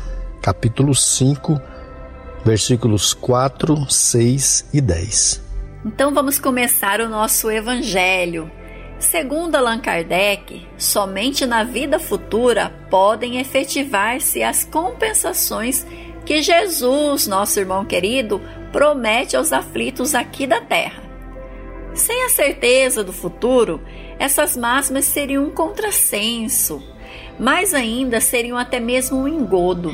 capítulo 5, versículos 4, 6 e 10. Então vamos começar o nosso evangelho. Segundo Allan Kardec, somente na vida futura podem efetivar-se as compensações que Jesus, nosso irmão querido, promete aos aflitos aqui da terra. Sem a certeza do futuro, essas máximas seriam um contrassenso, mais ainda seriam até mesmo um engodo.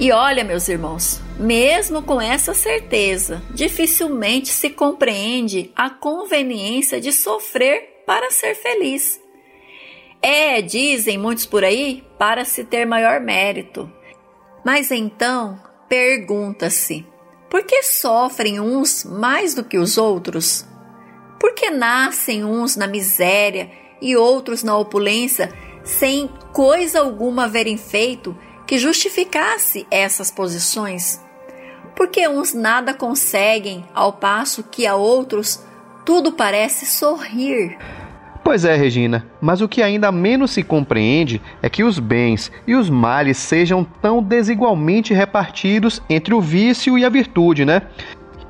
E olha, meus irmãos, mesmo com essa certeza, dificilmente se compreende a conveniência de sofrer para ser feliz. É, dizem muitos por aí, para se ter maior mérito. Mas então, pergunta-se: por que sofrem uns mais do que os outros? Por que nascem uns na miséria e outros na opulência, sem coisa alguma haverem feito que justificasse essas posições? Porque uns nada conseguem, ao passo que a outros tudo parece sorrir. Pois é, Regina, mas o que ainda menos se compreende é que os bens e os males sejam tão desigualmente repartidos entre o vício e a virtude, né?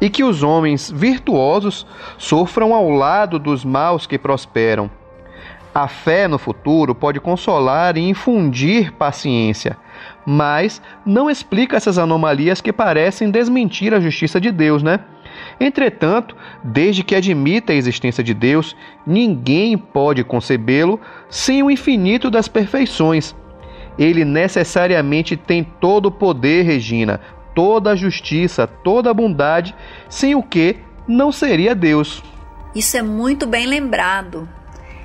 e que os homens virtuosos sofram ao lado dos maus que prosperam. A fé no futuro pode consolar e infundir paciência, mas não explica essas anomalias que parecem desmentir a justiça de Deus, né? Entretanto, desde que admita a existência de Deus, ninguém pode concebê-lo sem o infinito das perfeições. Ele necessariamente tem todo o poder, Regina, toda a justiça, toda a bondade, sem o que não seria Deus. Isso é muito bem lembrado.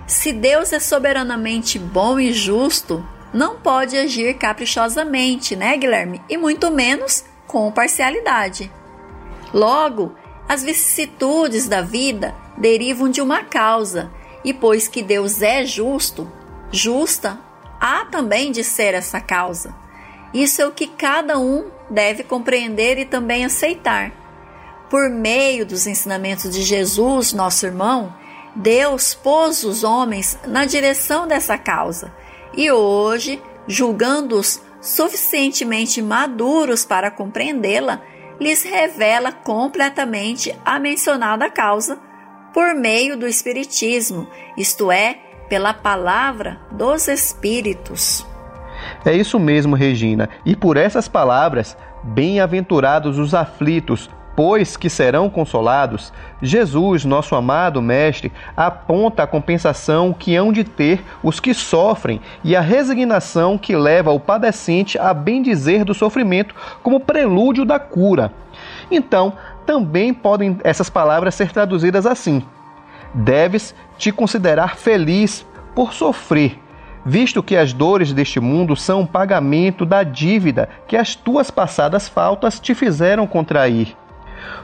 Se Deus é soberanamente bom e justo, não pode agir caprichosamente, né, Guilherme? E muito menos com parcialidade. Logo, as vicissitudes da vida derivam de uma causa, e pois que Deus é justo, justa há também de ser essa causa. Isso é o que cada um deve compreender e também aceitar. Por meio dos ensinamentos de Jesus, nosso irmão, Deus pôs os homens na direção dessa causa e hoje, julgando-os suficientemente maduros para compreendê-la, lhes revela completamente a mencionada causa por meio do Espiritismo, isto é, pela palavra dos Espíritos. É isso mesmo, Regina. E por essas palavras, bem-aventurados os aflitos, pois que serão consolados, Jesus, nosso amado Mestre, aponta a compensação que hão de ter os que sofrem e a resignação que leva o padecente a bendizer do sofrimento como prelúdio da cura. Então, também podem essas palavras ser traduzidas assim: Deves te considerar feliz por sofrer visto que as dores deste mundo são um pagamento da dívida que as tuas passadas faltas te fizeram contrair.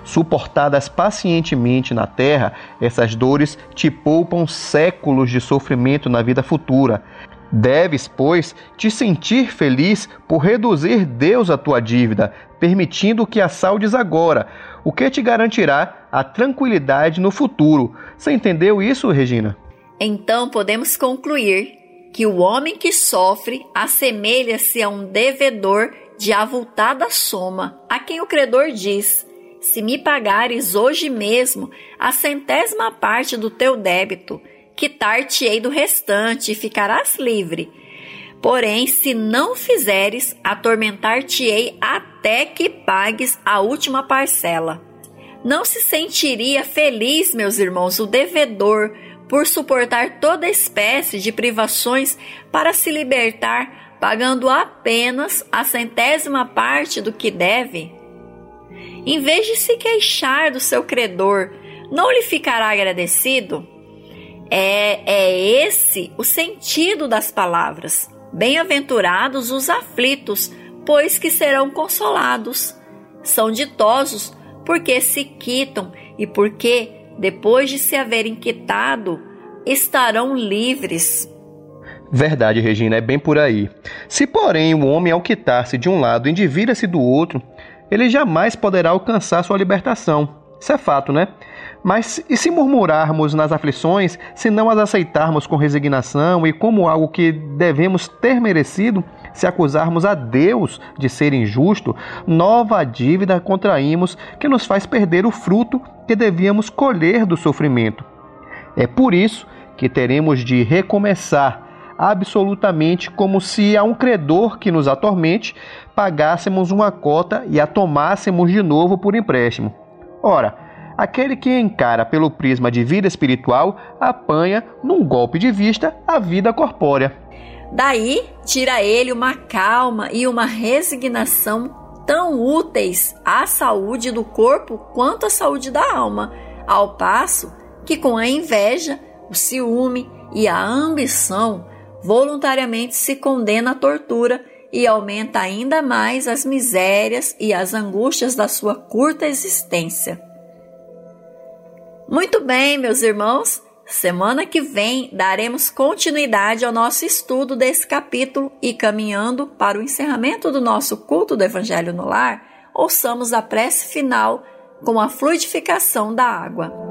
Suportadas pacientemente na terra, essas dores te poupam séculos de sofrimento na vida futura. Deves, pois, te sentir feliz por reduzir Deus a tua dívida, permitindo que a saldes agora, o que te garantirá a tranquilidade no futuro. Você entendeu isso, Regina? Então podemos concluir que o homem que sofre assemelha-se a um devedor de avultada soma, a quem o credor diz: Se me pagares hoje mesmo a centésima parte do teu débito, quitar-te-ei do restante e ficarás livre. Porém, se não fizeres, atormentar-te-ei até que pagues a última parcela. Não se sentiria feliz, meus irmãos, o devedor por suportar toda espécie de privações para se libertar, pagando apenas a centésima parte do que deve? Em vez de se queixar do seu credor, não lhe ficará agradecido? É, é esse o sentido das palavras. Bem-aventurados os aflitos, pois que serão consolados. São ditosos porque se quitam e porque depois de se haverem quitado, estarão livres. Verdade, Regina, é bem por aí. Se, porém, o homem, ao quitar-se de um lado, endivida-se do outro, ele jamais poderá alcançar sua libertação. Isso é fato, né? Mas e se murmurarmos nas aflições, se não as aceitarmos com resignação e como algo que devemos ter merecido, se acusarmos a Deus de ser injusto, nova dívida contraímos que nos faz perder o fruto que devíamos colher do sofrimento. É por isso que teremos de recomeçar absolutamente como se a um credor que nos atormente pagássemos uma cota e a tomássemos de novo por empréstimo. Ora, aquele que encara pelo prisma de vida espiritual apanha, num golpe de vista, a vida corpórea. Daí tira ele uma calma e uma resignação tão úteis à saúde do corpo quanto à saúde da alma, ao passo que com a inveja, o ciúme e a ambição voluntariamente se condena à tortura e aumenta ainda mais as misérias e as angústias da sua curta existência. Muito bem, meus irmãos, semana que vem daremos continuidade ao nosso estudo desse capítulo e caminhando para o encerramento do nosso culto do Evangelho no Lar, ouçamos a prece final com a fluidificação da água.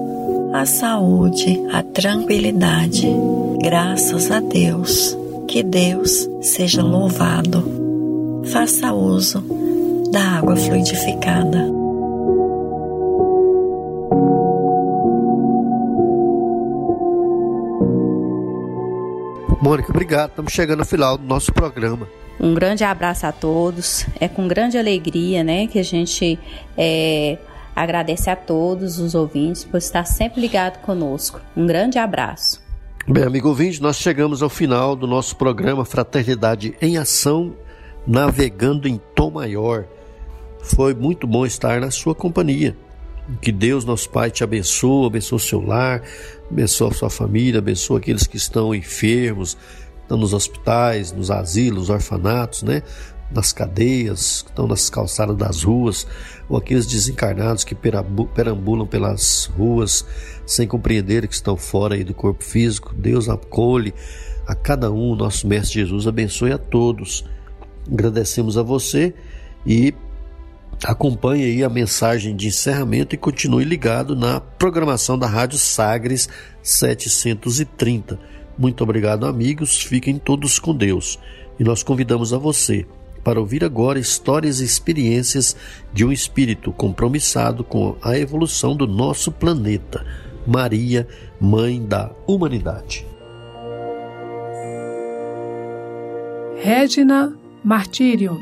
a saúde, a tranquilidade. Graças a Deus. Que Deus seja louvado. Faça uso da água fluidificada. Mônica, obrigado. Estamos chegando ao final do nosso programa. Um grande abraço a todos. É com grande alegria, né, que a gente é, agradece a todos os ouvintes por estar sempre ligado conosco. Um grande abraço. Bem, amigo ouvinte, nós chegamos ao final do nosso programa Fraternidade em Ação, navegando em tom maior. Foi muito bom estar na sua companhia. Que Deus, nosso Pai, te abençoe, abençoe o seu lar, abençoe a sua família, abençoe aqueles que estão enfermos, estão nos hospitais, nos asilos, orfanatos, né? nas cadeias, estão nas calçadas das ruas, ou aqueles desencarnados que perambulam pelas ruas sem compreender que estão fora do corpo físico. Deus acolhe a cada um, nosso Mestre Jesus abençoe a todos. Agradecemos a você e Acompanhe aí a mensagem de encerramento e continue ligado na programação da Rádio Sagres 730. Muito obrigado, amigos. Fiquem todos com Deus. E nós convidamos a você para ouvir agora histórias e experiências de um espírito compromissado com a evolução do nosso planeta. Maria, Mãe da Humanidade. Regina Martírio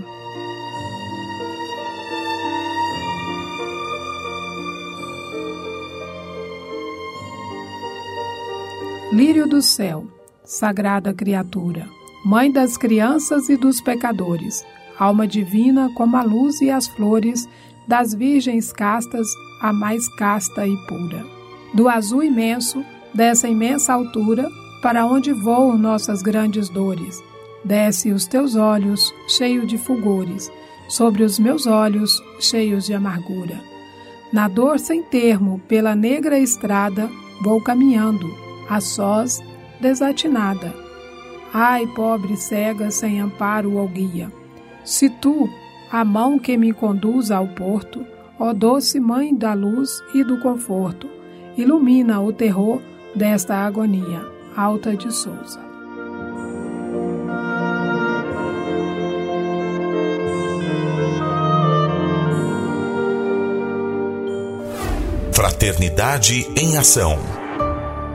Lírio do céu, sagrada criatura, mãe das crianças e dos pecadores, alma divina como a luz e as flores, das virgens castas, a mais casta e pura. Do azul imenso, dessa imensa altura, para onde voam nossas grandes dores, desce os teus olhos, cheio de fulgores, sobre os meus olhos, cheios de amargura. Na dor sem termo, pela negra estrada, vou caminhando, a sós, desatinada. Ai, pobre cega, sem amparo ou guia. Se tu, a mão que me conduz ao porto, ó doce mãe da luz e do conforto, ilumina o terror desta agonia. Alta de Souza. Fraternidade em Ação